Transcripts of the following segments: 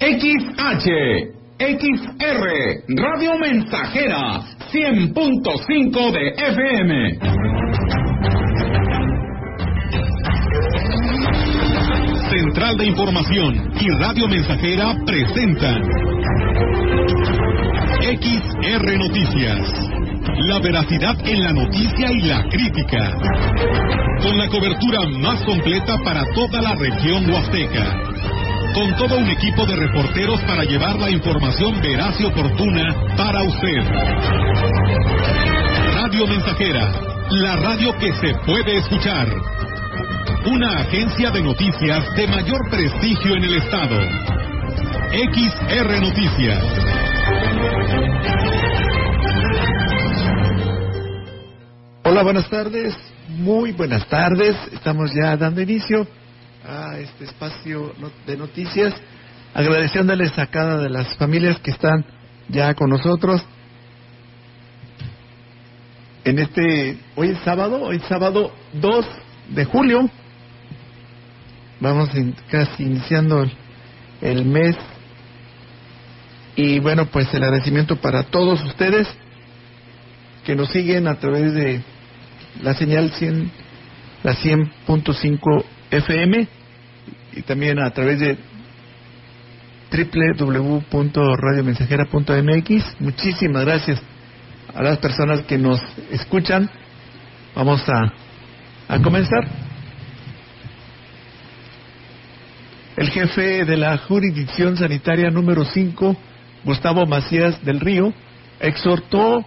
XH, XR, Radio Mensajera, 100.5 de FM. Central de Información y Radio Mensajera presentan XR Noticias. La veracidad en la noticia y la crítica. Con la cobertura más completa para toda la región huasteca. Con todo un equipo de reporteros para llevar la información veraz y oportuna para usted. Radio Mensajera, la radio que se puede escuchar. Una agencia de noticias de mayor prestigio en el estado. XR Noticias. Hola, buenas tardes, muy buenas tardes. Estamos ya dando inicio a este espacio de noticias, agradeciéndoles a cada de las familias que están ya con nosotros. En este, hoy es sábado, hoy es sábado 2 de julio. Vamos casi iniciando el mes. Y bueno, pues el agradecimiento para todos ustedes que nos siguen a través de la señal 100, la 100.5 FM y también a través de www.radiomensajera.mx. Muchísimas gracias a las personas que nos escuchan. Vamos a, a comenzar. El jefe de la jurisdicción sanitaria número 5, Gustavo Macías del Río, exhortó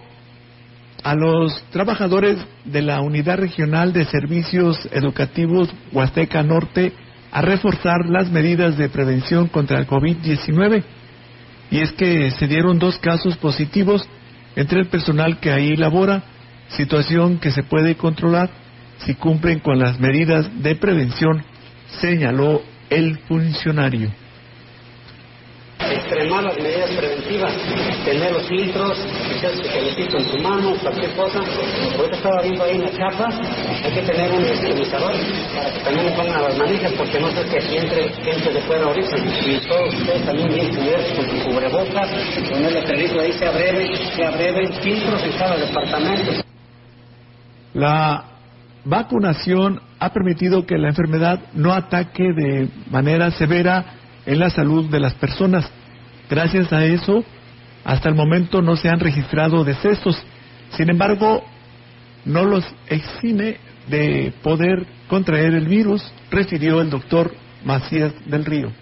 a los trabajadores de la Unidad Regional de Servicios Educativos Huasteca Norte a reforzar las medidas de prevención contra el COVID-19. Y es que se dieron dos casos positivos entre el personal que ahí labora, situación que se puede controlar si cumplen con las medidas de prevención, señaló el funcionario extremar las medidas preventivas, tener los filtros, echar su gelecito en tu mano, cualquier cosa. Ahorita estaba viendo ahí en las chapas, hay que tener un esterilizador para que también le pongan las manijas, porque no sé que aquí entre gente de fuera ahorita. Y todos ustedes también bien cubiertos con su cubrebocas, con el letrerito ahí, sea breve, sea breve, filtros en cada departamento. La vacunación ha permitido que la enfermedad no ataque de manera severa en la salud de las personas. Gracias a eso, hasta el momento no se han registrado decesos. Sin embargo, no los exime de poder contraer el virus, refirió el doctor Macías del Río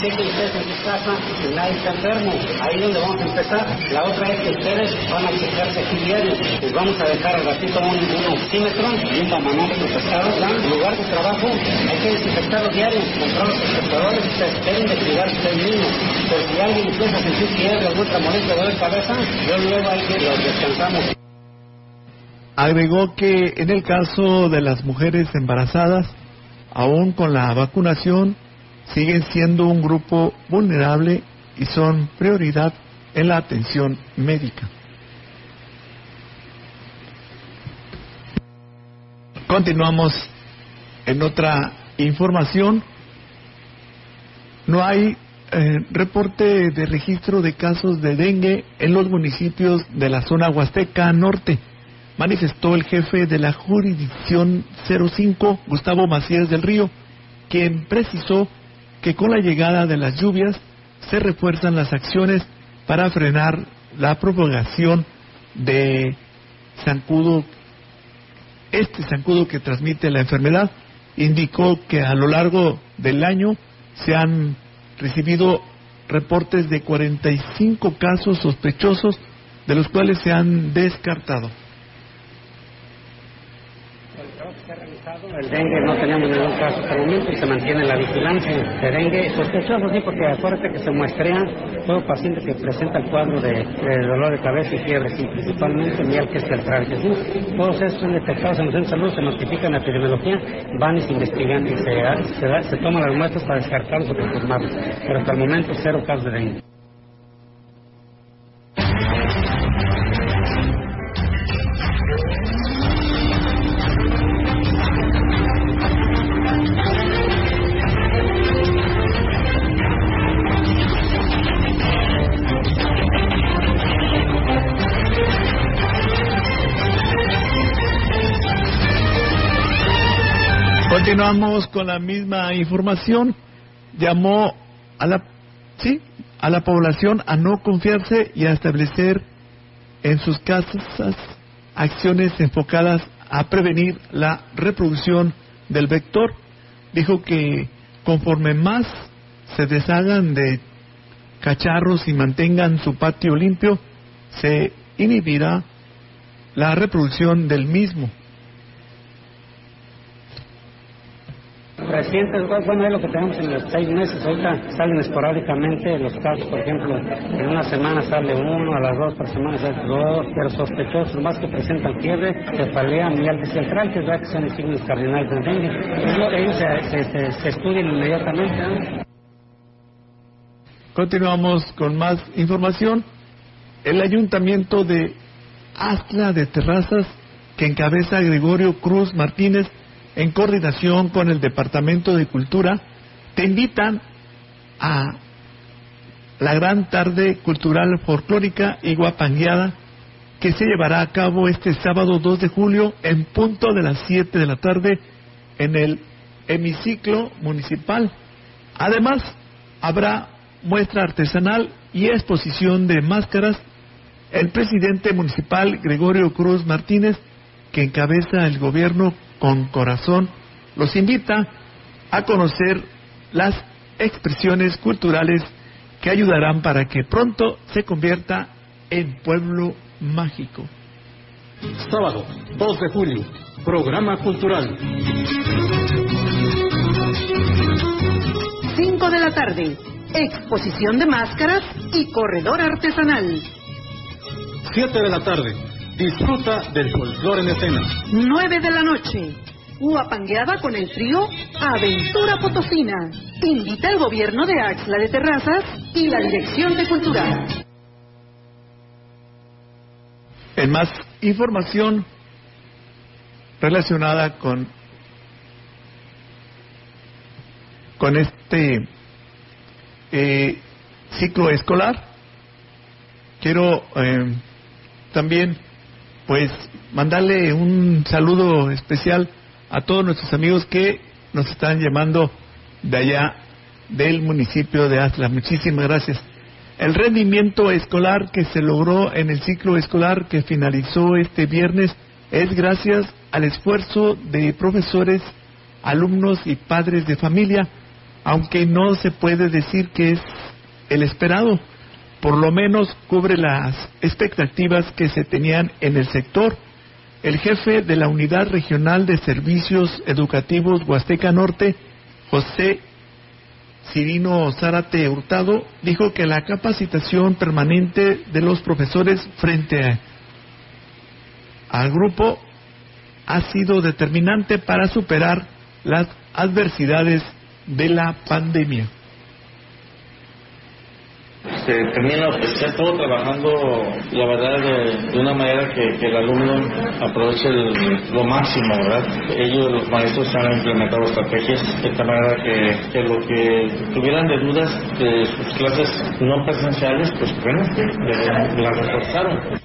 sé que ustedes en su casa nadie está enfermo. Ahí es donde vamos a empezar. La otra es que ustedes van a checarse aquí diario. Les vamos a dejar al ratito un, un oxímetro y un manómetro pesado. En lugar de trabajo hay que desinfectarlo diario, comprar los espectadores. Ustedes deben de cuidar ustedes mismos. Pero si alguien empieza a sentir fiebre, alguna molestia, dolor de cabeza, yo luego hay que los descansamos. Agregó que en el caso de las mujeres embarazadas, aún con la vacunación, siguen siendo un grupo vulnerable y son prioridad en la atención médica. Continuamos en otra información. No hay eh, reporte de registro de casos de dengue en los municipios de la zona Huasteca Norte, manifestó el jefe de la jurisdicción 05, Gustavo Macías del Río, quien precisó que con la llegada de las lluvias se refuerzan las acciones para frenar la propagación de zancudo, este zancudo que transmite la enfermedad. Indicó que a lo largo del año se han recibido reportes de 45 casos sospechosos, de los cuales se han descartado. El dengue no tenemos ningún caso hasta el momento y se mantiene la vigilancia. De dengue sospechoso, sí, porque acuérdate que se muestrean todo paciente que presenta el cuadro de, dolor de cabeza y fiebre, sí, principalmente miel que es el. Todos estos son detectados en el centro de salud, se notifican a epidemiología, van y se investigan y se, se, toman las muestras para descartarlos o confirmarlos. Pero hasta el momento cero casos de dengue. Continuamos con la misma información. Llamó a la, sí, a la población a no confiarse y a establecer en sus casas acciones enfocadas a prevenir la reproducción del vector. Dijo que conforme más se deshagan de cacharros y mantengan su patio limpio, se inhibirá la reproducción del mismo. Recientes, bueno, es lo que tenemos en los seis meses. Ahorita salen esporádicamente los casos, por ejemplo, en una semana sale uno, a las dos por semana sale dos, pero sospechosos, más que presentan fiebre, cefalea, miel central, que es la que son signos cardinales del dengue. Ellos se, se, se estudian inmediatamente. Continuamos con más información. El ayuntamiento de Astla de Terrazas, que encabeza Gregorio Cruz Martínez, en coordinación con el Departamento de Cultura, te invitan a la gran tarde cultural folclórica y guapangueada que se llevará a cabo este sábado 2 de julio en punto de las 7 de la tarde en el hemiciclo municipal. Además, habrá muestra artesanal y exposición de máscaras, el presidente municipal Gregorio Cruz Martínez, que encabeza el gobierno con corazón, los invita a conocer las expresiones culturales que ayudarán para que pronto se convierta en pueblo mágico. Sábado, 2 de julio, programa cultural. 5 de la tarde, exposición de máscaras y corredor artesanal. 7 de la tarde, disfruta del folclore en escena. 9 de la noche, guapangueada con el trío Aventura Potosina. Invita el gobierno de Axla de Terrazas y la Dirección de Cultura. En más información relacionada con con este eh, ciclo escolar. Quiero eh, también, pues, mandarle un saludo especial a todos nuestros amigos que nos están llamando de allá del municipio de Atlas. Muchísimas gracias. El rendimiento escolar que se logró en el ciclo escolar que finalizó este viernes es gracias al esfuerzo de profesores, alumnos y padres de familia aunque no se puede decir que es el esperado, por lo menos cubre las expectativas que se tenían en el sector. El jefe de la Unidad Regional de Servicios Educativos Huasteca Norte, José Cirino Zárate Hurtado, dijo que la capacitación permanente de los profesores frente al grupo ha sido determinante para superar las adversidades de la pandemia. Se termina está todo trabajando, la verdad, de, una manera que, el alumno aproveche lo máximo, ¿verdad? Ellos, los maestros, han implementado estrategias de tal manera que, que, lo que tuvieran de dudas de sus clases no presenciales, pues bueno, las reforzaron.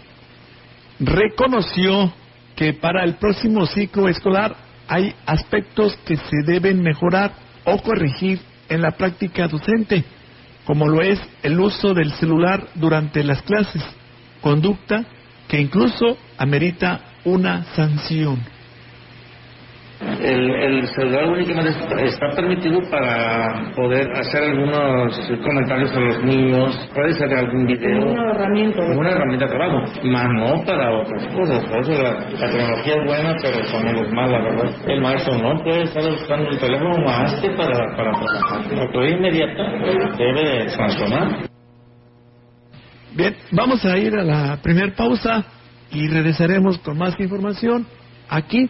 Reconoció que para el próximo ciclo escolar hay aspectos que se deben mejorar o corregir en la práctica docente, como lo es el uso del celular durante las clases, conducta que incluso amerita una sanción. El, celular únicamente está permitido para poder hacer algunos comentarios a los niños, puede ser algún video. Una herramienta. Una herramienta de trabajo, más no para otras cosas. Por eso la, tecnología es buena, pero también es mala, ¿verdad? El maestro no puede estar buscando el teléfono más que para, para trabajar. La autoridad inmediata debe transformar. Bien, vamos a ir a la primera pausa y regresaremos con más información aquí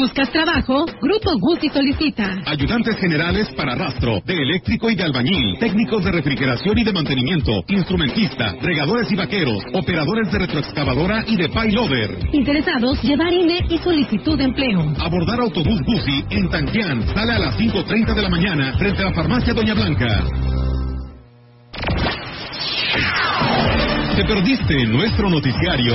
¿Buscas trabajo? Grupo Guti solicita. Ayudantes generales para rastro, de eléctrico y de albañil, técnicos de refrigeración y de mantenimiento, instrumentista, regadores y vaqueros, operadores de retroexcavadora y de payloader. Interesados, llevar INE y solicitud de empleo. Abordar autobús Busi en Tanquián, sale a las 5.30 de la mañana frente a la farmacia Doña Blanca. ¿Te perdiste nuestro noticiario?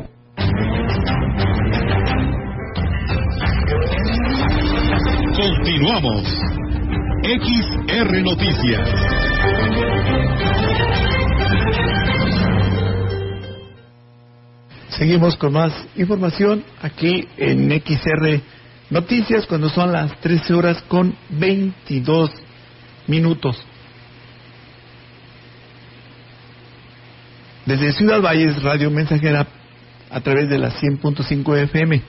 Continuamos. XR Noticias. Seguimos con más información aquí en XR Noticias cuando son las 13 horas con 22 minutos. Desde Ciudad Valles, Radio Mensajera a través de la 100.5 FM.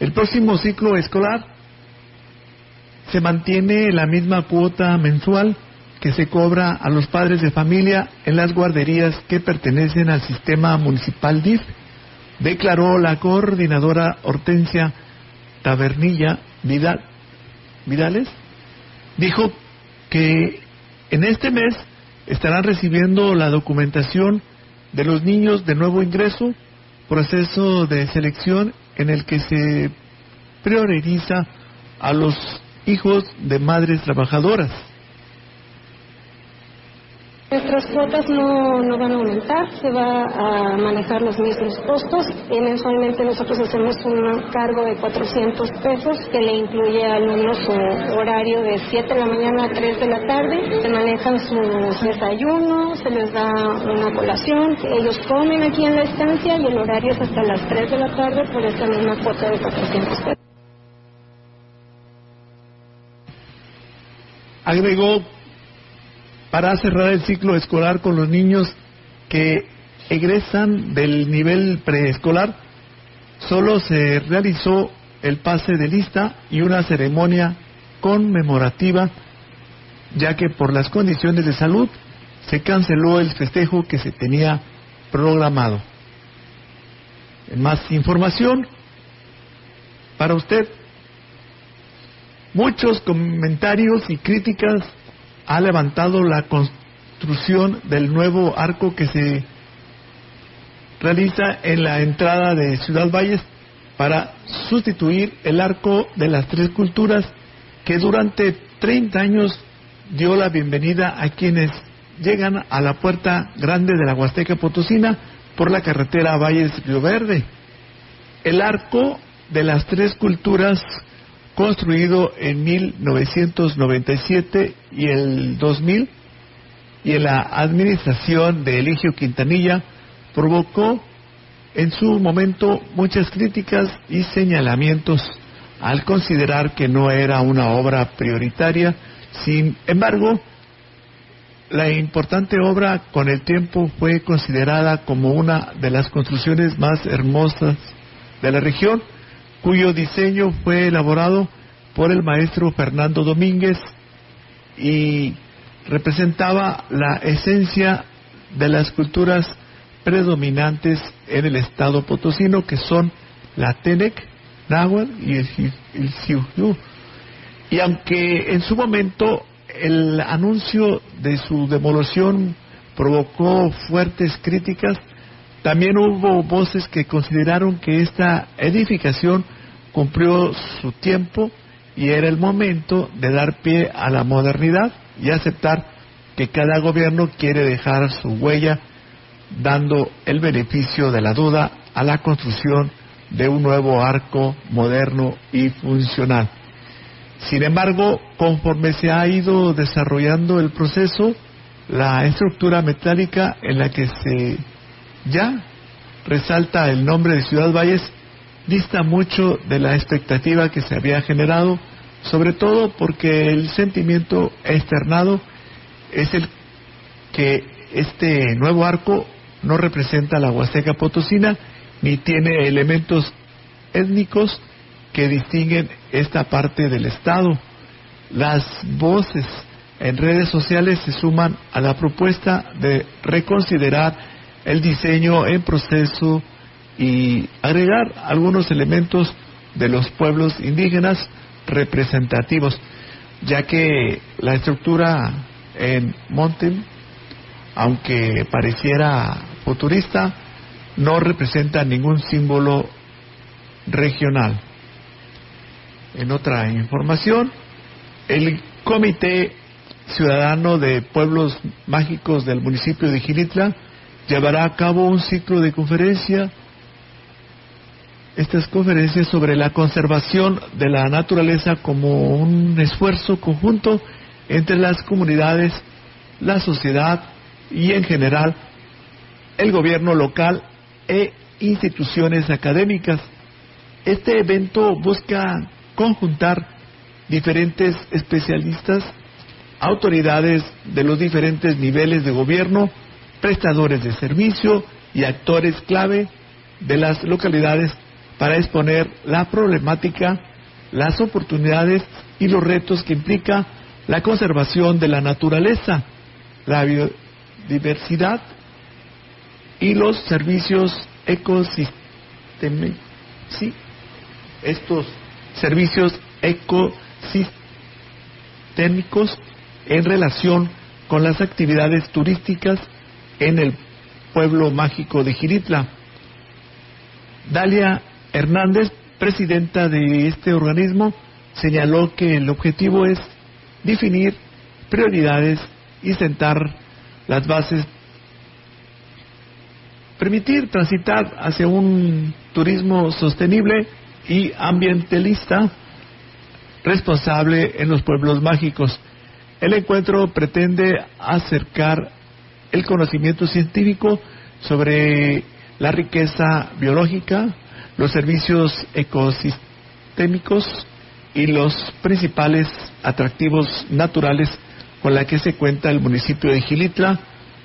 El próximo ciclo escolar se mantiene la misma cuota mensual que se cobra a los padres de familia en las guarderías que pertenecen al sistema municipal DIF, declaró la coordinadora Hortensia Tabernilla Vidal, Vidales. Dijo que en este mes estarán recibiendo la documentación de los niños de nuevo ingreso, proceso de selección en el que se prioriza a los hijos de madres trabajadoras. Nuestras cuotas no, no van a aumentar, se va a manejar los mismos costos. Y mensualmente nosotros hacemos un cargo de 400 pesos que le incluye al alumnos su horario de 7 de la mañana a 3 de la tarde. Se manejan sus desayunos, se les da una colación. Ellos comen aquí en la estancia y el horario es hasta las 3 de la tarde por esta misma cuota de 400 pesos. Agregó para cerrar el ciclo escolar con los niños que egresan del nivel preescolar, solo se realizó el pase de lista y una ceremonia conmemorativa, ya que por las condiciones de salud se canceló el festejo que se tenía programado. Más información para usted, muchos comentarios y críticas ha levantado la construcción del nuevo arco que se realiza en la entrada de Ciudad Valles para sustituir el arco de las tres culturas que durante 30 años dio la bienvenida a quienes llegan a la puerta grande de la Huasteca Potosina por la carretera Valles Río Verde. El arco de las tres culturas construido en 1997 y el 2000 y en la administración de Eligio Quintanilla provocó en su momento muchas críticas y señalamientos al considerar que no era una obra prioritaria. Sin embargo, la importante obra con el tiempo fue considerada como una de las construcciones más hermosas de la región cuyo diseño fue elaborado por el maestro Fernando Domínguez y representaba la esencia de las culturas predominantes en el estado potosino, que son la Tenec, náhuatl y el, el Y aunque en su momento el anuncio de su demolición provocó fuertes críticas, también hubo voces que consideraron que esta edificación cumplió su tiempo y era el momento de dar pie a la modernidad y aceptar que cada gobierno quiere dejar su huella dando el beneficio de la duda a la construcción de un nuevo arco moderno y funcional. Sin embargo, conforme se ha ido desarrollando el proceso, la estructura metálica en la que se ya resalta el nombre de Ciudad Valles dista mucho de la expectativa que se había generado, sobre todo porque el sentimiento externado es el que este nuevo arco no representa la Huasteca Potosina ni tiene elementos étnicos que distinguen esta parte del Estado. Las voces en redes sociales se suman a la propuesta de reconsiderar el diseño en proceso y agregar algunos elementos de los pueblos indígenas representativos, ya que la estructura en Montel, aunque pareciera futurista, no representa ningún símbolo regional. En otra información, el Comité Ciudadano de Pueblos Mágicos del municipio de Gilitla llevará a cabo un ciclo de conferencia. Estas conferencias sobre la conservación de la naturaleza como un esfuerzo conjunto entre las comunidades, la sociedad y en general el gobierno local e instituciones académicas. Este evento busca conjuntar diferentes especialistas, autoridades de los diferentes niveles de gobierno, prestadores de servicio y actores clave de las localidades para exponer la problemática, las oportunidades y los retos que implica la conservación de la naturaleza, la biodiversidad y los servicios ecosistémicos, ecosistémicos en relación con las actividades turísticas en el pueblo mágico de Giritla. Dalia Hernández, presidenta de este organismo, señaló que el objetivo es definir prioridades y sentar las bases, permitir transitar hacia un turismo sostenible y ambientalista responsable en los pueblos mágicos. El encuentro pretende acercar el conocimiento científico sobre la riqueza biológica, los servicios ecosistémicos y los principales atractivos naturales con la que se cuenta el municipio de Gilitla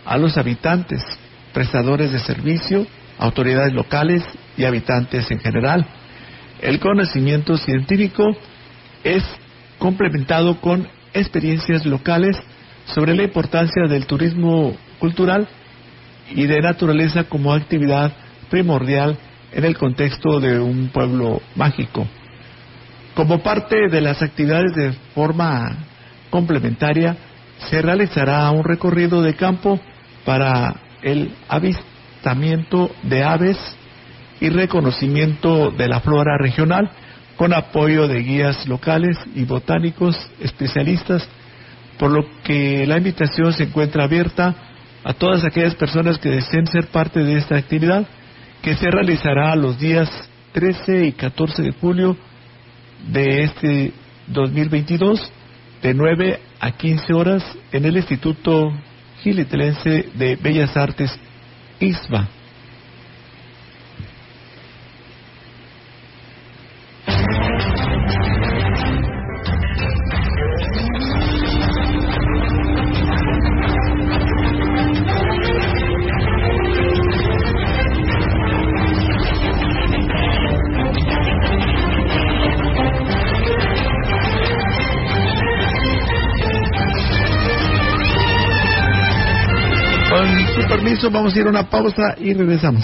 a los habitantes, prestadores de servicio, autoridades locales y habitantes en general. El conocimiento científico es complementado con experiencias locales sobre la importancia del turismo cultural y de naturaleza como actividad primordial en el contexto de un pueblo mágico. Como parte de las actividades de forma complementaria, se realizará un recorrido de campo para el avistamiento de aves y reconocimiento de la flora regional con apoyo de guías locales y botánicos especialistas, por lo que la invitación se encuentra abierta a todas aquellas personas que deseen ser parte de esta actividad, que se realizará los días 13 y 14 de julio de este 2022, de 9 a 15 horas, en el Instituto Gilitelense de Bellas Artes, ISBA. Vamos a ir a una pausa y regresamos.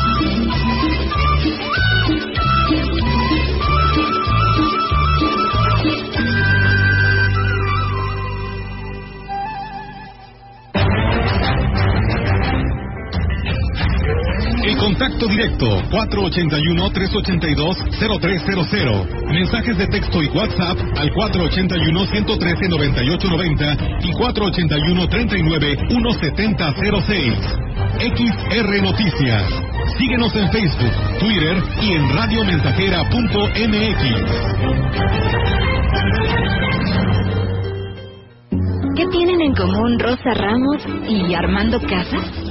Contacto directo 481-382-0300. Mensajes de texto y WhatsApp al 481-113-9890 y 481-39-1706. XR Noticias. Síguenos en Facebook, Twitter y en radiomensajera.mx. ¿Qué tienen en común Rosa Ramos y Armando Casas?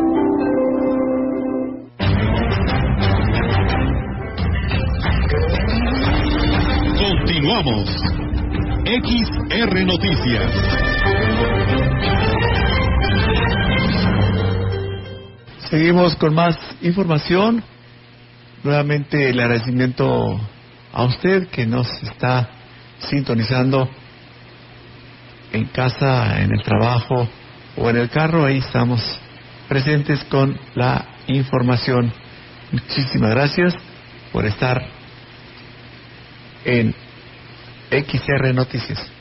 Continuamos. XR Noticias. Seguimos con más información. Nuevamente el agradecimiento a usted que nos está sintonizando en casa, en el trabajo o en el carro. Ahí estamos presentes con la información. Muchísimas gracias por estar en XR Noticias.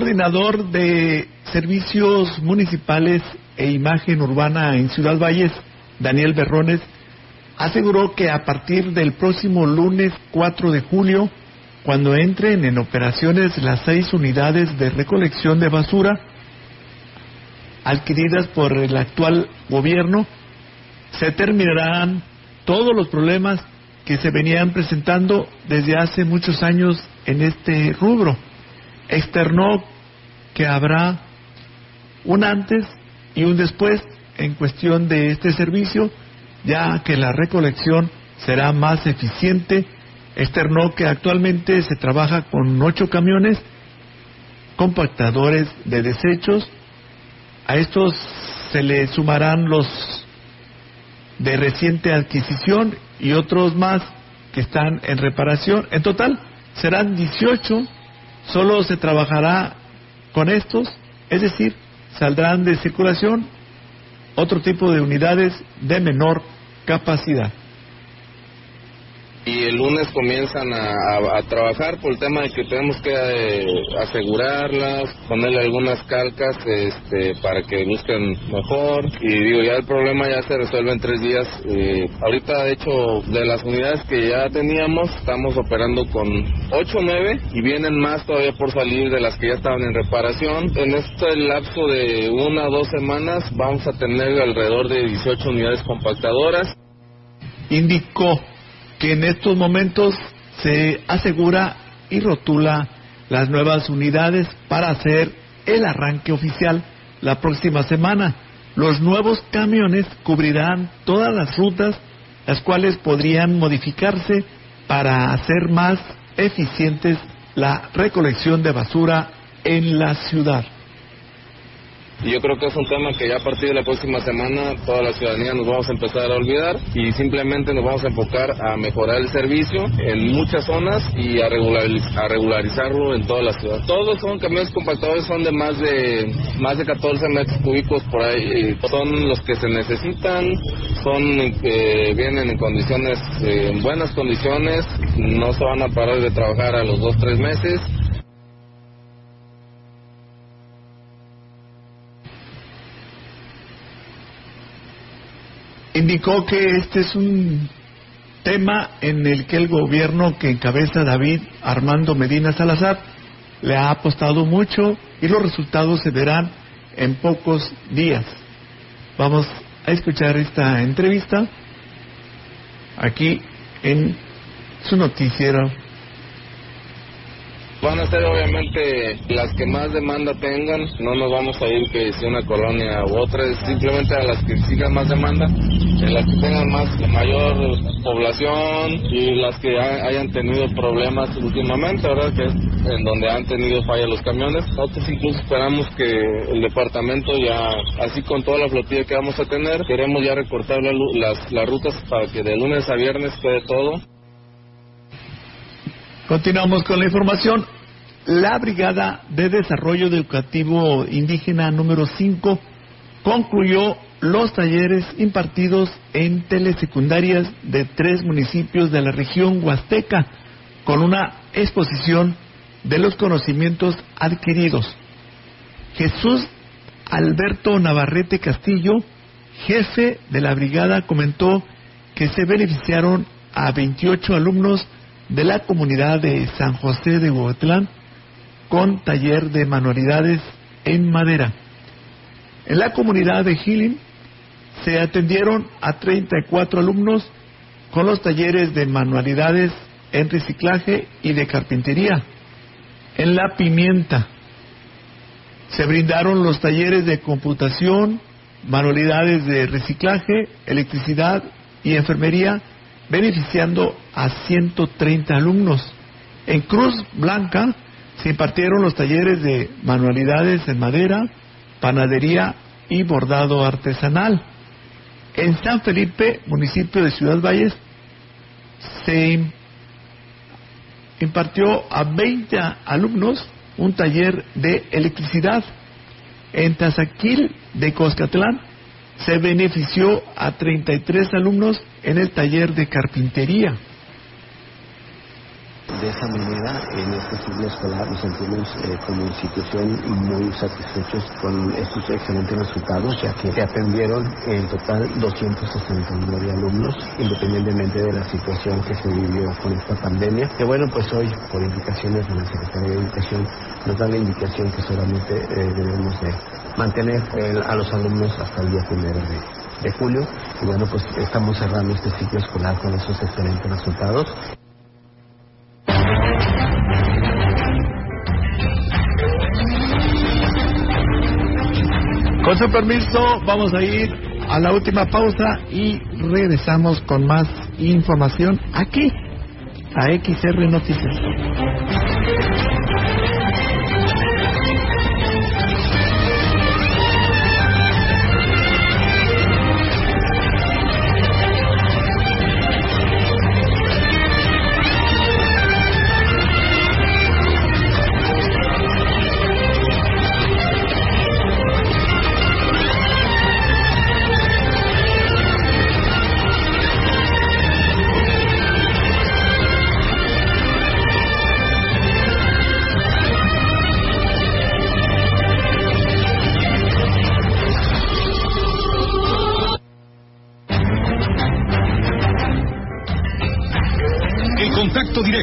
Coordinador de servicios municipales e imagen urbana en Ciudad Valles, Daniel Berrones, aseguró que a partir del próximo lunes 4 de julio, cuando entren en operaciones las seis unidades de recolección de basura adquiridas por el actual gobierno, se terminarán todos los problemas que se venían presentando desde hace muchos años en este rubro. Externó que habrá un antes y un después en cuestión de este servicio, ya que la recolección será más eficiente. Externó que actualmente se trabaja con ocho camiones compactadores de desechos. A estos se le sumarán los de reciente adquisición y otros más que están en reparación. En total serán 18, solo se trabajará con estos, es decir, saldrán de circulación otro tipo de unidades de menor capacidad. Y el lunes comienzan a, trabajar por el tema de que tenemos que eh, asegurarlas, ponerle algunas calcas este, para que busquen mejor y digo ya el problema ya se resuelve en tres días. Eh, ahorita de hecho de las unidades que ya teníamos estamos operando con 8 o 9 y vienen más todavía por salir de las que ya estaban en reparación. En este lapso de una o dos semanas vamos a tener alrededor de 18 unidades compactadoras. Indicó que en estos momentos se asegura y rotula las nuevas unidades para hacer el arranque oficial la próxima semana. Los nuevos camiones cubrirán todas las rutas, las cuales podrían modificarse para hacer más eficientes la recolección de basura en la ciudad. Y yo creo que es un tema que ya a partir de la próxima semana toda la ciudadanía nos vamos a empezar a olvidar y simplemente nos vamos a enfocar a mejorar el servicio en muchas zonas y a, a regularizarlo en toda la ciudad. Todos son camiones compactadores, son de más de más de 14 metros cúbicos por ahí. Son los que se necesitan, son eh, vienen en condiciones, eh, en buenas condiciones, no se van a parar de trabajar a los dos tres meses indicó que este es un tema en el que el gobierno que encabeza David Armando Medina Salazar le ha apostado mucho y los resultados se verán en pocos días. Vamos a escuchar esta entrevista aquí en su noticiero Van a ser obviamente las que más demanda tengan, no nos vamos a ir que sea una colonia u otra, simplemente a las que sigan más demanda, en las que tengan más mayor población y las que hayan tenido problemas últimamente, ¿verdad? Que es en donde han tenido falla los camiones. Nosotros incluso esperamos que el departamento ya, así con toda la flotilla que vamos a tener, queremos ya recortar las, las rutas para que de lunes a viernes quede todo. Continuamos con la información. La Brigada de Desarrollo Educativo Indígena número 5 concluyó los talleres impartidos en telesecundarias de tres municipios de la región Huasteca con una exposición de los conocimientos adquiridos. Jesús Alberto Navarrete Castillo, jefe de la brigada, comentó que se beneficiaron a 28 alumnos de la comunidad de San José de Huehuetlán con taller de manualidades en madera. En la comunidad de Gilin se atendieron a 34 alumnos con los talleres de manualidades en reciclaje y de carpintería. En La Pimienta se brindaron los talleres de computación, manualidades de reciclaje, electricidad y enfermería beneficiando a 130 alumnos. En Cruz Blanca se impartieron los talleres de manualidades en madera, panadería y bordado artesanal. En San Felipe, municipio de Ciudad Valles, se impartió a 20 alumnos un taller de electricidad. En Tazaquil de Coscatlán se benefició a 33 alumnos en el taller de carpintería. De esa manera, en este ciclo escolar nos sentimos eh, como institución muy satisfechos con estos excelentes resultados, ya que se atendieron en total 269 alumnos, independientemente de la situación que se vivió con esta pandemia. Que bueno, pues hoy, por indicaciones de la Secretaría de Educación, nos dan la indicación que solamente eh, debemos de mantener a los alumnos hasta el día primero de, de julio. Y bueno, pues estamos cerrando este ciclo escolar con esos excelentes resultados. Con su permiso, vamos a ir a la última pausa y regresamos con más información aquí a XR Noticias.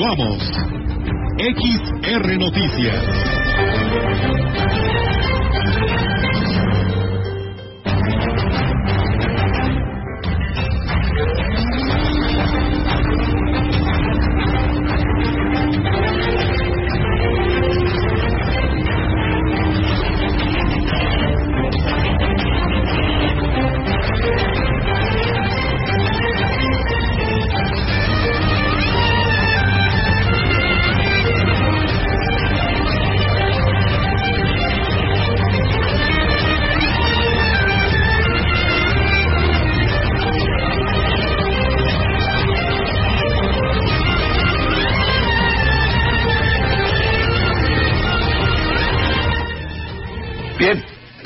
Continuamos. XR Noticias.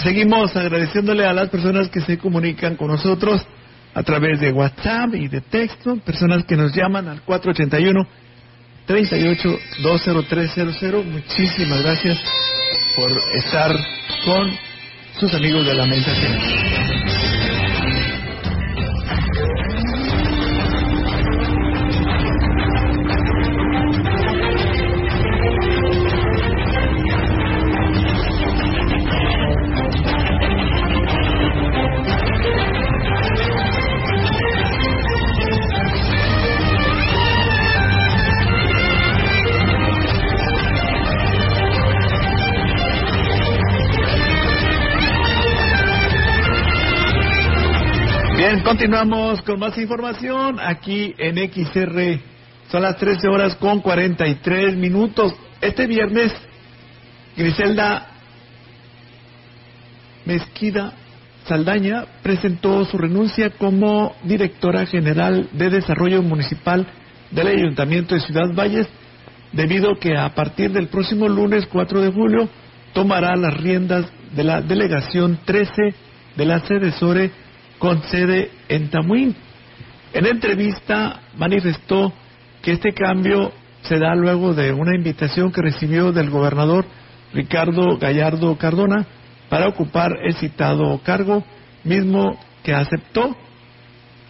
Seguimos agradeciéndole a las personas que se comunican con nosotros a través de WhatsApp y de texto, personas que nos llaman al 481 38 20300. Muchísimas gracias por estar con sus amigos de la mensaje. Continuamos con más información aquí en XR. Son las 13 horas con 43 minutos. Este viernes, Griselda Mezquida Saldaña presentó su renuncia como directora general de Desarrollo Municipal del Ayuntamiento de Ciudad Valles, debido que a partir del próximo lunes 4 de julio tomará las riendas de la delegación 13 de la sede con sede en Tamuín. En entrevista manifestó que este cambio se da luego de una invitación que recibió del gobernador Ricardo Gallardo Cardona para ocupar el citado cargo, mismo que aceptó,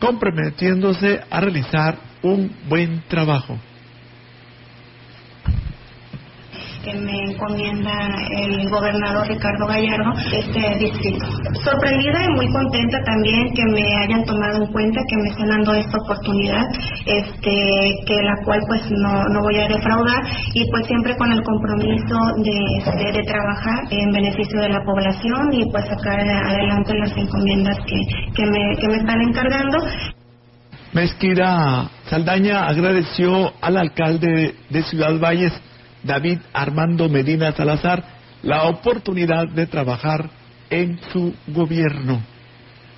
comprometiéndose a realizar un buen trabajo. Que me encomienda el gobernador Ricardo Gallardo este distrito. Sorprendida y muy contenta también que me hayan tomado en cuenta, que me estén dando esta oportunidad, este, que la cual pues no, no voy a defraudar y pues siempre con el compromiso de, este, de trabajar en beneficio de la población y pues sacar adelante las encomiendas que, que, me, que me están encargando. Mezquira Saldaña agradeció al alcalde de Ciudad Valles David Armando Medina Salazar la oportunidad de trabajar en su gobierno.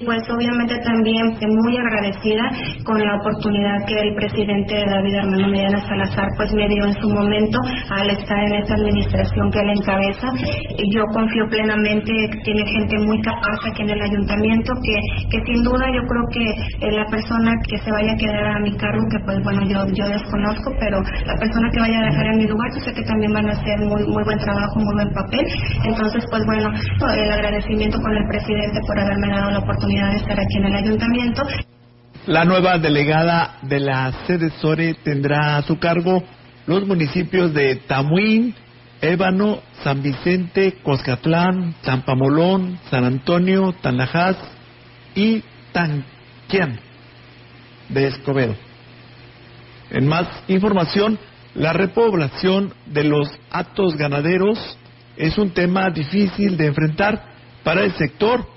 Pues obviamente también muy agradecida con la oportunidad que el presidente David Armando Medina Salazar pues me dio en su momento al estar en esta administración que él encabeza. Yo confío plenamente que tiene gente muy capaz aquí en el ayuntamiento que, que sin duda yo creo que la persona que se vaya a quedar a mi cargo, que pues bueno yo, yo desconozco, pero la persona que vaya a dejar en mi lugar yo sé que también van a hacer muy, muy buen trabajo, muy buen papel. Entonces pues bueno, el agradecimiento con el presidente por haberme dado la oportunidad estar aquí en el ayuntamiento. La nueva delegada de la sede SORE tendrá a su cargo los municipios de Tamuín, Ébano, San Vicente, Coscatlán, Champamolón, San Antonio, Tanajás y Tanquián de Escobedo. En más información, la repoblación de los atos ganaderos es un tema difícil de enfrentar para el sector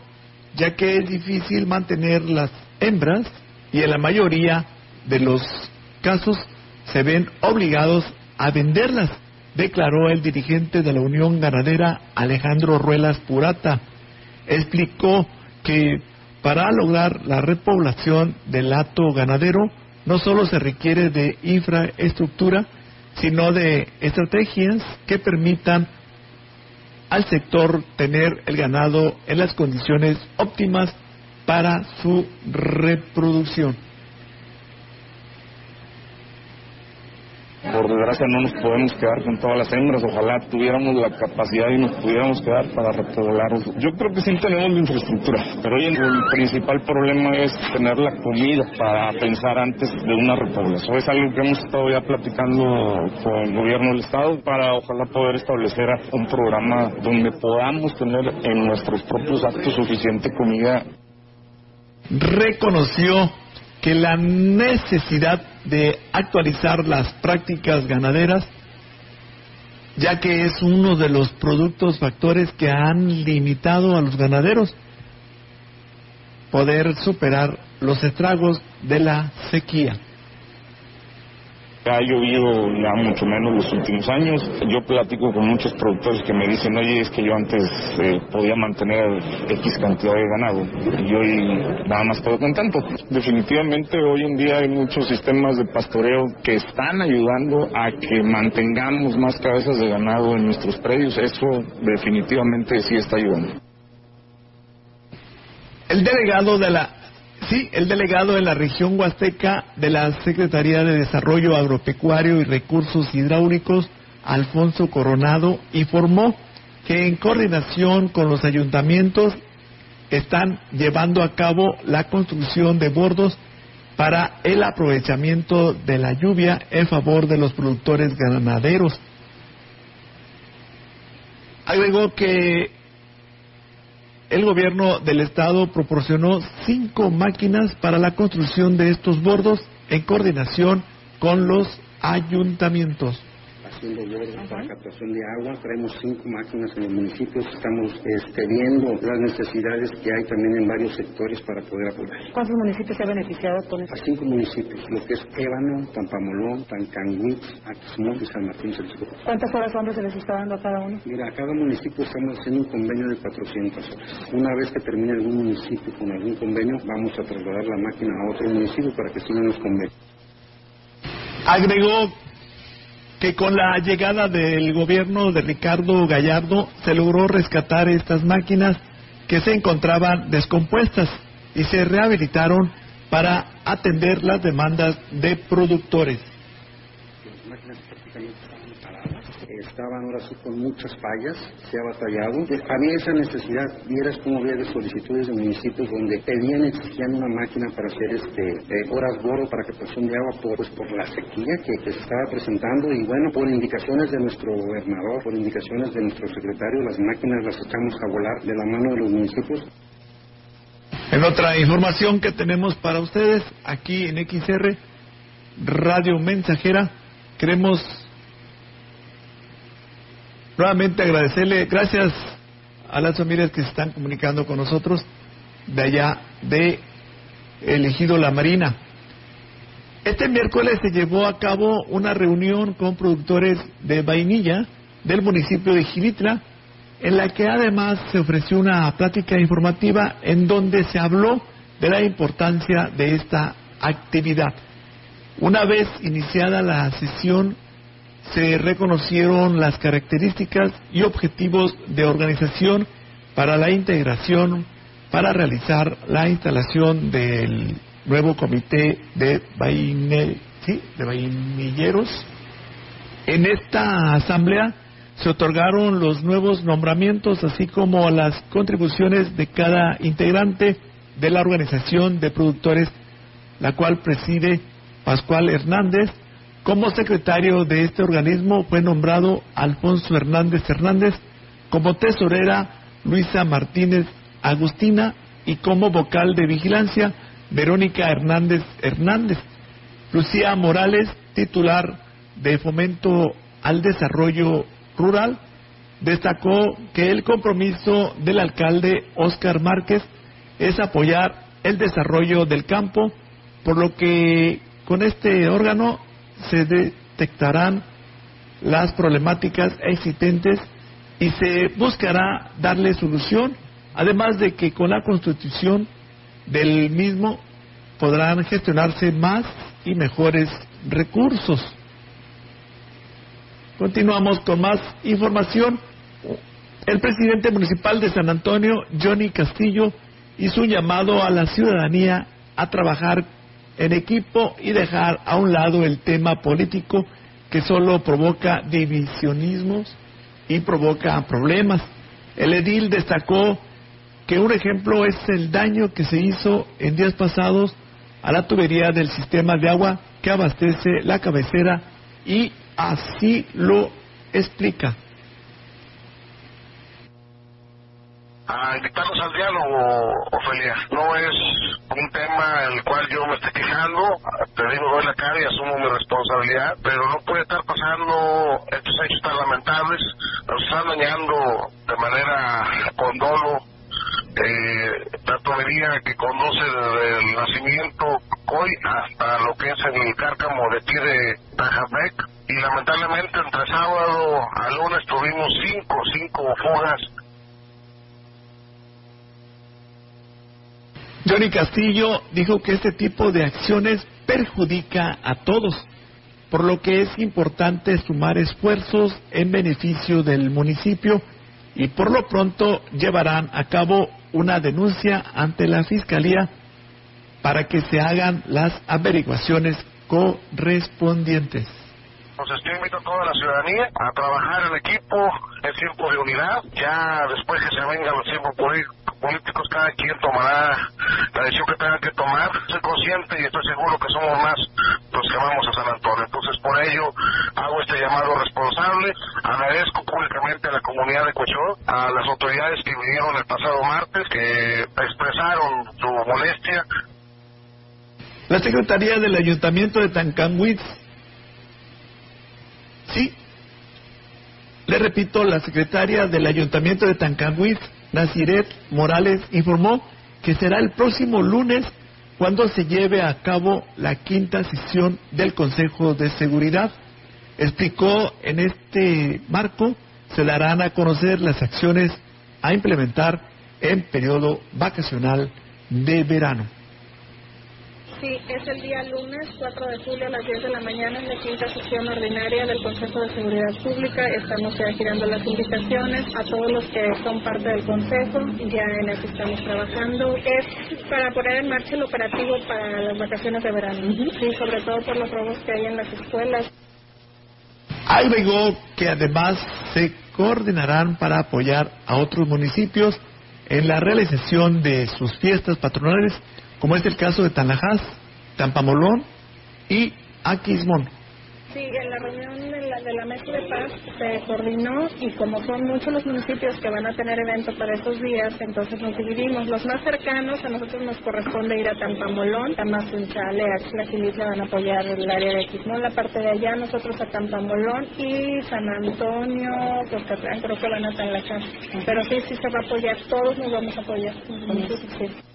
ya que es difícil mantener las hembras y en la mayoría de los casos se ven obligados a venderlas, declaró el dirigente de la Unión Ganadera Alejandro Ruelas Purata. Explicó que para lograr la repoblación del hato ganadero no solo se requiere de infraestructura, sino de estrategias que permitan al sector tener el ganado en las condiciones óptimas para su reproducción. Por desgracia no nos podemos quedar con todas las hembras, ojalá tuviéramos la capacidad y nos pudiéramos quedar para repoblarlos. Yo creo que sí tenemos la infraestructura, pero hoy el principal problema es tener la comida para pensar antes de una repoblación. Es algo que hemos estado ya platicando con el gobierno del estado para ojalá poder establecer un programa donde podamos tener en nuestros propios actos suficiente comida. Reconoció que la necesidad de actualizar las prácticas ganaderas, ya que es uno de los productos factores que han limitado a los ganaderos poder superar los estragos de la sequía ha llovido ya mucho menos los últimos años. Yo platico con muchos productores que me dicen, oye, es que yo antes eh, podía mantener X cantidad de ganado y hoy nada más puedo con tanto. Definitivamente hoy en día hay muchos sistemas de pastoreo que están ayudando a que mantengamos más cabezas de ganado en nuestros predios. Eso definitivamente sí está ayudando. El delegado de la Sí, el delegado de la región huasteca de la Secretaría de Desarrollo Agropecuario y Recursos Hidráulicos, Alfonso Coronado, informó que en coordinación con los ayuntamientos están llevando a cabo la construcción de bordos para el aprovechamiento de la lluvia en favor de los productores ganaderos. Agregó que el gobierno del estado proporcionó cinco máquinas para la construcción de estos bordos en coordinación con los ayuntamientos haciendo bordos para captación de agua. Traemos cinco máquinas en los municipios. Estamos este, viendo las necesidades que hay también en varios sectores para poder apoyar. ¿Cuántos municipios se han beneficiado con esto? A cinco municipios, lo que es Ébano, Tampamolón, Tancanguich, Aquismón y San Martín ¿Cuántas horas hombre se les está dando a cada uno? Mira, a cada municipio estamos haciendo un convenio de 400 horas. Una vez que termine algún municipio con algún convenio, vamos a trasladar la máquina a otro municipio para que sigan los convenios. Agregó que con la llegada del gobierno de Ricardo Gallardo se logró rescatar estas máquinas que se encontraban descompuestas y se rehabilitaron para atender las demandas de productores estaban ahora sí con muchas fallas, se ha batallado. Había esa necesidad, vieras cómo había de solicitudes de municipios donde pedían, exigían una máquina para hacer este eh, horas boro para captación de agua por, pues, por la sequía que, que, se estaba presentando y bueno, por indicaciones de nuestro gobernador, por indicaciones de nuestro secretario, las máquinas las echamos a volar de la mano de los municipios. En otra información que tenemos para ustedes aquí en XR, Radio Mensajera, queremos nuevamente agradecerle, gracias a las familias que se están comunicando con nosotros de allá de elegido La Marina. Este miércoles se llevó a cabo una reunión con productores de vainilla del municipio de Gilitla, en la que además se ofreció una plática informativa en donde se habló de la importancia de esta actividad. Una vez iniciada la sesión se reconocieron las características y objetivos de organización para la integración para realizar la instalación del nuevo comité de, vainilleros. En esta asamblea se otorgaron los nuevos nombramientos, así como las contribuciones de cada integrante de la organización de productores, la cual preside Pascual Hernández, como secretario de este organismo fue nombrado Alfonso Hernández Hernández, como tesorera Luisa Martínez Agustina y como vocal de vigilancia Verónica Hernández Hernández. Lucía Morales, titular de Fomento al Desarrollo Rural, destacó que el compromiso del alcalde Óscar Márquez es apoyar el desarrollo del campo, por lo que con este órgano se detectarán las problemáticas existentes y se buscará darle solución, además de que con la constitución del mismo podrán gestionarse más y mejores recursos. Continuamos con más información. El presidente municipal de San Antonio, Johnny Castillo, hizo un llamado a la ciudadanía a trabajar en equipo y dejar a un lado el tema político que solo provoca divisionismos y provoca problemas. El edil destacó que un ejemplo es el daño que se hizo en días pasados a la tubería del sistema de agua que abastece la cabecera y así lo explica. A invitarlos al diálogo, Ofelia. No es un tema en el cual yo me esté quejando, te digo, doy la cara y asumo mi responsabilidad, pero no puede estar pasando estos hechos tan lamentables, nos están dañando de manera con dolo eh, la tubería que conduce desde el nacimiento hoy hasta lo que es el cárcamo de aquí de Tajabek y lamentablemente entre sábado a lunes tuvimos cinco, cinco fugas Johnny Castillo dijo que este tipo de acciones perjudica a todos, por lo que es importante sumar esfuerzos en beneficio del municipio y por lo pronto llevarán a cabo una denuncia ante la Fiscalía para que se hagan las averiguaciones correspondientes. Pues estoy invito a toda la ciudadanía a trabajar en equipo, en tiempo de unidad. Ya después que se vengan los tiempos políticos, cada quien tomará la decisión que tenga que tomar. Soy consciente y estoy seguro que somos más los que vamos a San Antonio. Entonces, por ello, hago este llamado responsable. Agradezco públicamente a la comunidad de Cochó, a las autoridades que vinieron el pasado martes, que expresaron su molestia. La Secretaría del Ayuntamiento de Tancanwitz Sí. Le repito, la secretaria del Ayuntamiento de Tancanhuiz, Naziret Morales, informó que será el próximo lunes cuando se lleve a cabo la quinta sesión del Consejo de Seguridad. Explicó en este marco se darán a conocer las acciones a implementar en periodo vacacional de verano. Sí, es el día lunes 4 de julio a las 10 de la mañana en la quinta sesión ordinaria del Consejo de Seguridad Pública. Estamos ya girando las invitaciones a todos los que son parte del Consejo. Ya en eso estamos trabajando. Es para poner en marcha el operativo para las vacaciones de verano. Sí, sobre todo por los robos que hay en las escuelas. Agregó que además se coordinarán para apoyar a otros municipios en la realización de sus fiestas patronales como es el caso de Tanajás, Tampamolón y Aquismón. Sí, en la reunión de la, de la mesa de paz se coordinó y como son muchos los municipios que van a tener evento para estos días, entonces nos dividimos. Los más cercanos a nosotros nos corresponde ir a Tampamolón, Tamazunchale, Axla van a apoyar el área de Aquismón, la parte de allá, nosotros a Tampamolón y San Antonio, Costatlán, creo que van a Tanlachán. Pero sí, sí se va a apoyar, todos nos vamos a apoyar. Sí.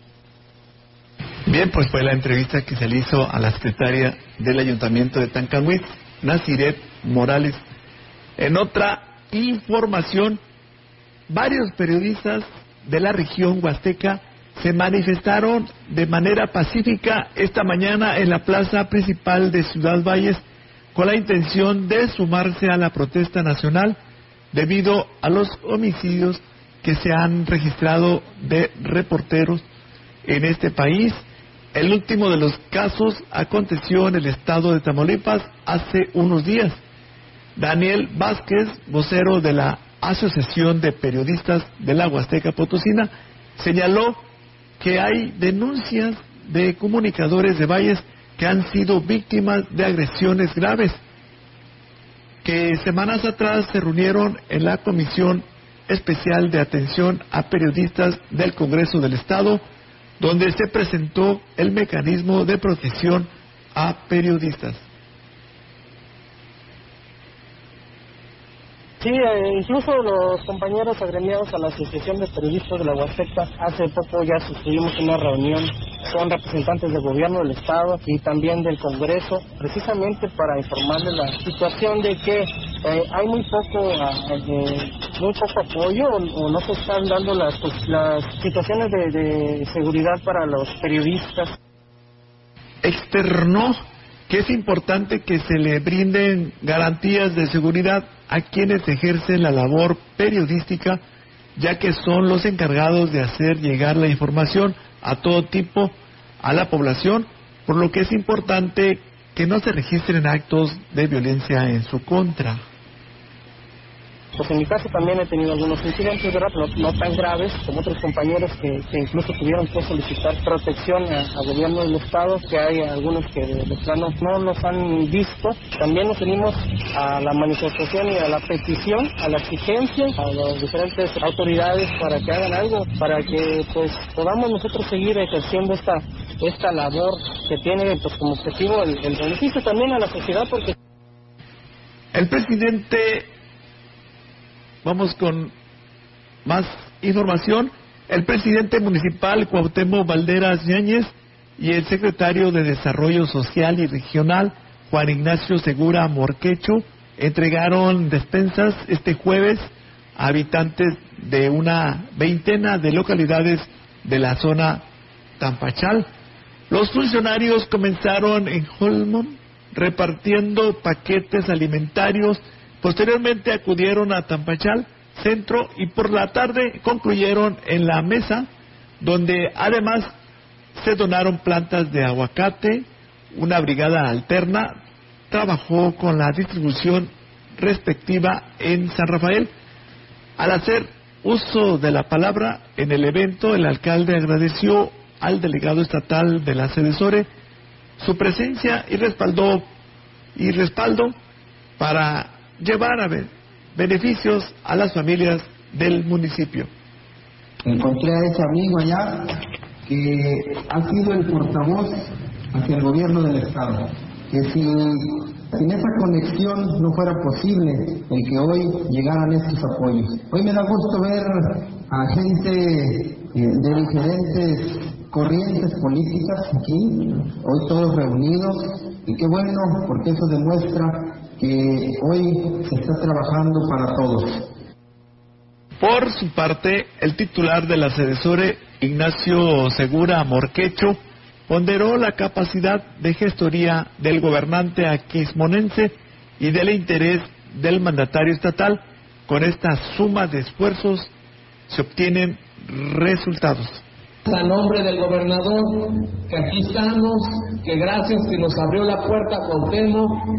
Bien, pues fue la entrevista que se le hizo a la secretaria del Ayuntamiento de Tancanhuitz, Naziret Morales. En otra información, varios periodistas de la región huasteca se manifestaron de manera pacífica esta mañana en la plaza principal de Ciudad Valles con la intención de sumarse a la protesta nacional debido a los homicidios que se han registrado de reporteros en este país el último de los casos aconteció en el estado de Tamaulipas hace unos días. Daniel Vázquez, vocero de la Asociación de Periodistas de la Huasteca Potosina, señaló que hay denuncias de comunicadores de Valles que han sido víctimas de agresiones graves, que semanas atrás se reunieron en la Comisión Especial de Atención a Periodistas del Congreso del Estado donde se presentó el mecanismo de protección a periodistas. Sí, eh, incluso los compañeros agremiados a la Asociación de Periodistas de la Huasteca, hace poco ya suscribimos una reunión son representantes del gobierno del Estado y también del Congreso, precisamente para informarles la situación de que eh, hay muy poco, eh, muy poco apoyo o, no se están dando las, pues, las situaciones de, de seguridad para los periodistas. Externó que es importante que se le brinden garantías de seguridad a quienes ejercen la labor periodística, ya que son los encargados de hacer llegar la información a todo tipo a la población, por lo que es importante que no se registren actos de violencia en su contra. Pues en mi caso también he tenido algunos incidentes, ¿verdad? No, tan graves como otros compañeros que, incluso tuvieron que solicitar protección al gobierno del Estado, que hay algunos que de, plano no nos han visto. También nos unimos a la manifestación y a la petición, a la exigencia a las diferentes autoridades para que hagan algo, para que pues podamos nosotros seguir ejerciendo esta esta labor que tiene pues como objetivo el, el beneficio también a la sociedad porque el presidente Vamos con más información. El presidente municipal Cuauhtémoc Valderas Yáñez y el secretario de Desarrollo Social y Regional Juan Ignacio Segura Morquecho entregaron despensas este jueves a habitantes de una veintena de localidades de la zona Tampachal. Los funcionarios comenzaron en Holmon repartiendo paquetes alimentarios Posteriormente acudieron a Tampachal, centro, y por la tarde concluyeron en la mesa, donde además se donaron plantas de aguacate, una brigada alterna trabajó con la distribución respectiva en San Rafael. Al hacer uso de la palabra en el evento, el alcalde agradeció al delegado estatal de la Sedesore su presencia y respaldó y respaldo para llevar a ver beneficios a las familias del municipio. Encontré a ese amigo allá que ha sido el portavoz hacia el gobierno del Estado, que si sin esa conexión no fuera posible el que hoy llegaran estos apoyos. Hoy me da gusto ver a gente eh, de diferentes corrientes políticas aquí, hoy todos reunidos, y qué bueno, porque eso demuestra que hoy se está trabajando para todos. Por su parte, el titular de la Sedesore, Ignacio Segura Morquecho, ponderó la capacidad de gestoría del gobernante aquismonense y del interés del mandatario estatal. Con esta suma de esfuerzos se obtienen resultados a nombre del gobernador, que aquí estamos, que gracias que nos abrió la puerta con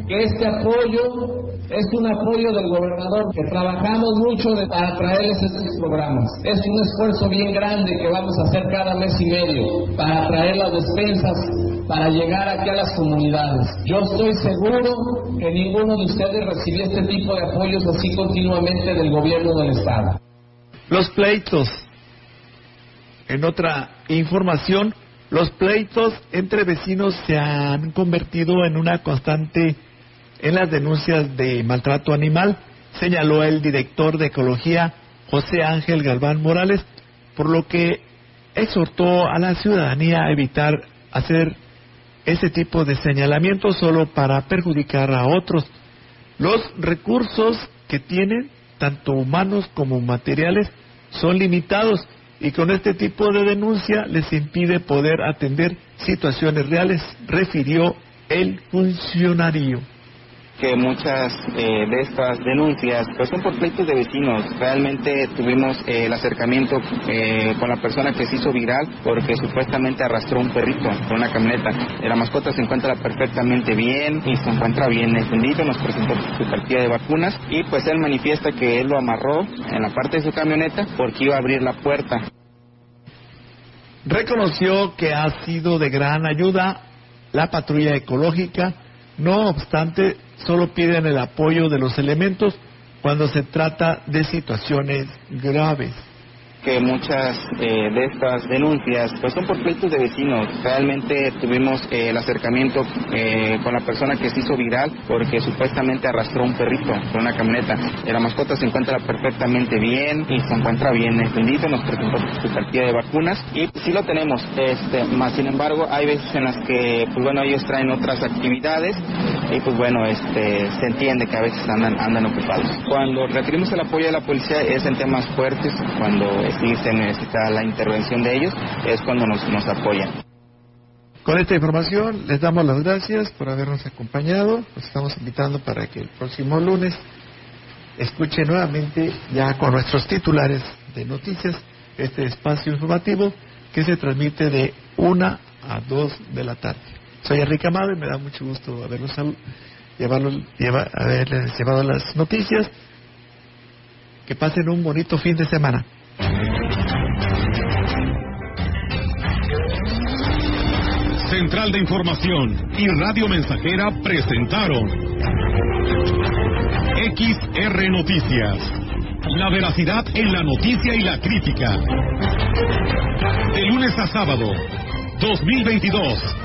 que este apoyo es un apoyo del gobernador, que trabajamos mucho para traerles estos programas. Es un esfuerzo bien grande que vamos a hacer cada mes y medio para traer las despensas, para llegar aquí a las comunidades. Yo estoy seguro que ninguno de ustedes recibió este tipo de apoyos así continuamente del gobierno del Estado. Los pleitos en otra información, los pleitos entre vecinos se han convertido en una constante en las denuncias de maltrato animal, señaló el director de Ecología José Ángel Galván Morales, por lo que exhortó a la ciudadanía a evitar hacer ese tipo de señalamientos solo para perjudicar a otros. Los recursos que tienen, tanto humanos como materiales, son limitados y con este tipo de denuncia les impide poder atender situaciones reales, refirió el funcionario que muchas eh, de estas denuncias pues son por pleitos de vecinos. Realmente tuvimos eh, el acercamiento eh, con la persona que se hizo viral porque supuestamente arrastró un perrito con una camioneta. La mascota se encuentra perfectamente bien y se encuentra bien entendido, nos presentó su partida de vacunas y pues él manifiesta que él lo amarró en la parte de su camioneta porque iba a abrir la puerta. Reconoció que ha sido de gran ayuda la patrulla ecológica, no obstante, solo piden el apoyo de los elementos cuando se trata de situaciones graves. que muchas eh, de estas denuncias pues son por pleitos de vecinos. Realmente tuvimos eh, el acercamiento eh, con la persona que se hizo viral porque supuestamente arrastró un perrito con una camioneta. La mascota se encuentra perfectamente bien y se encuentra bien entendido, nos presentó su partida de vacunas y sí lo tenemos, este, más sin embargo hay veces en las que pues bueno ellos traen otras actividades y pues bueno este se entiende que a veces andan andan ocupados. Cuando requerimos el apoyo de la policía es en temas fuertes, cuando sí se necesita la intervención de ellos, es cuando nos, nos apoyan. Con esta información les damos las gracias por habernos acompañado. Los estamos invitando para que el próximo lunes escuche nuevamente ya con nuestros titulares de noticias este espacio informativo que se transmite de una a dos de la tarde. Soy Enrique Amado y me da mucho gusto haberlos llevarlos, lleva, haberles llevado las noticias. Que pasen un bonito fin de semana. Central de Información y Radio Mensajera presentaron XR Noticias. La veracidad en la noticia y la crítica. De lunes a sábado, 2022.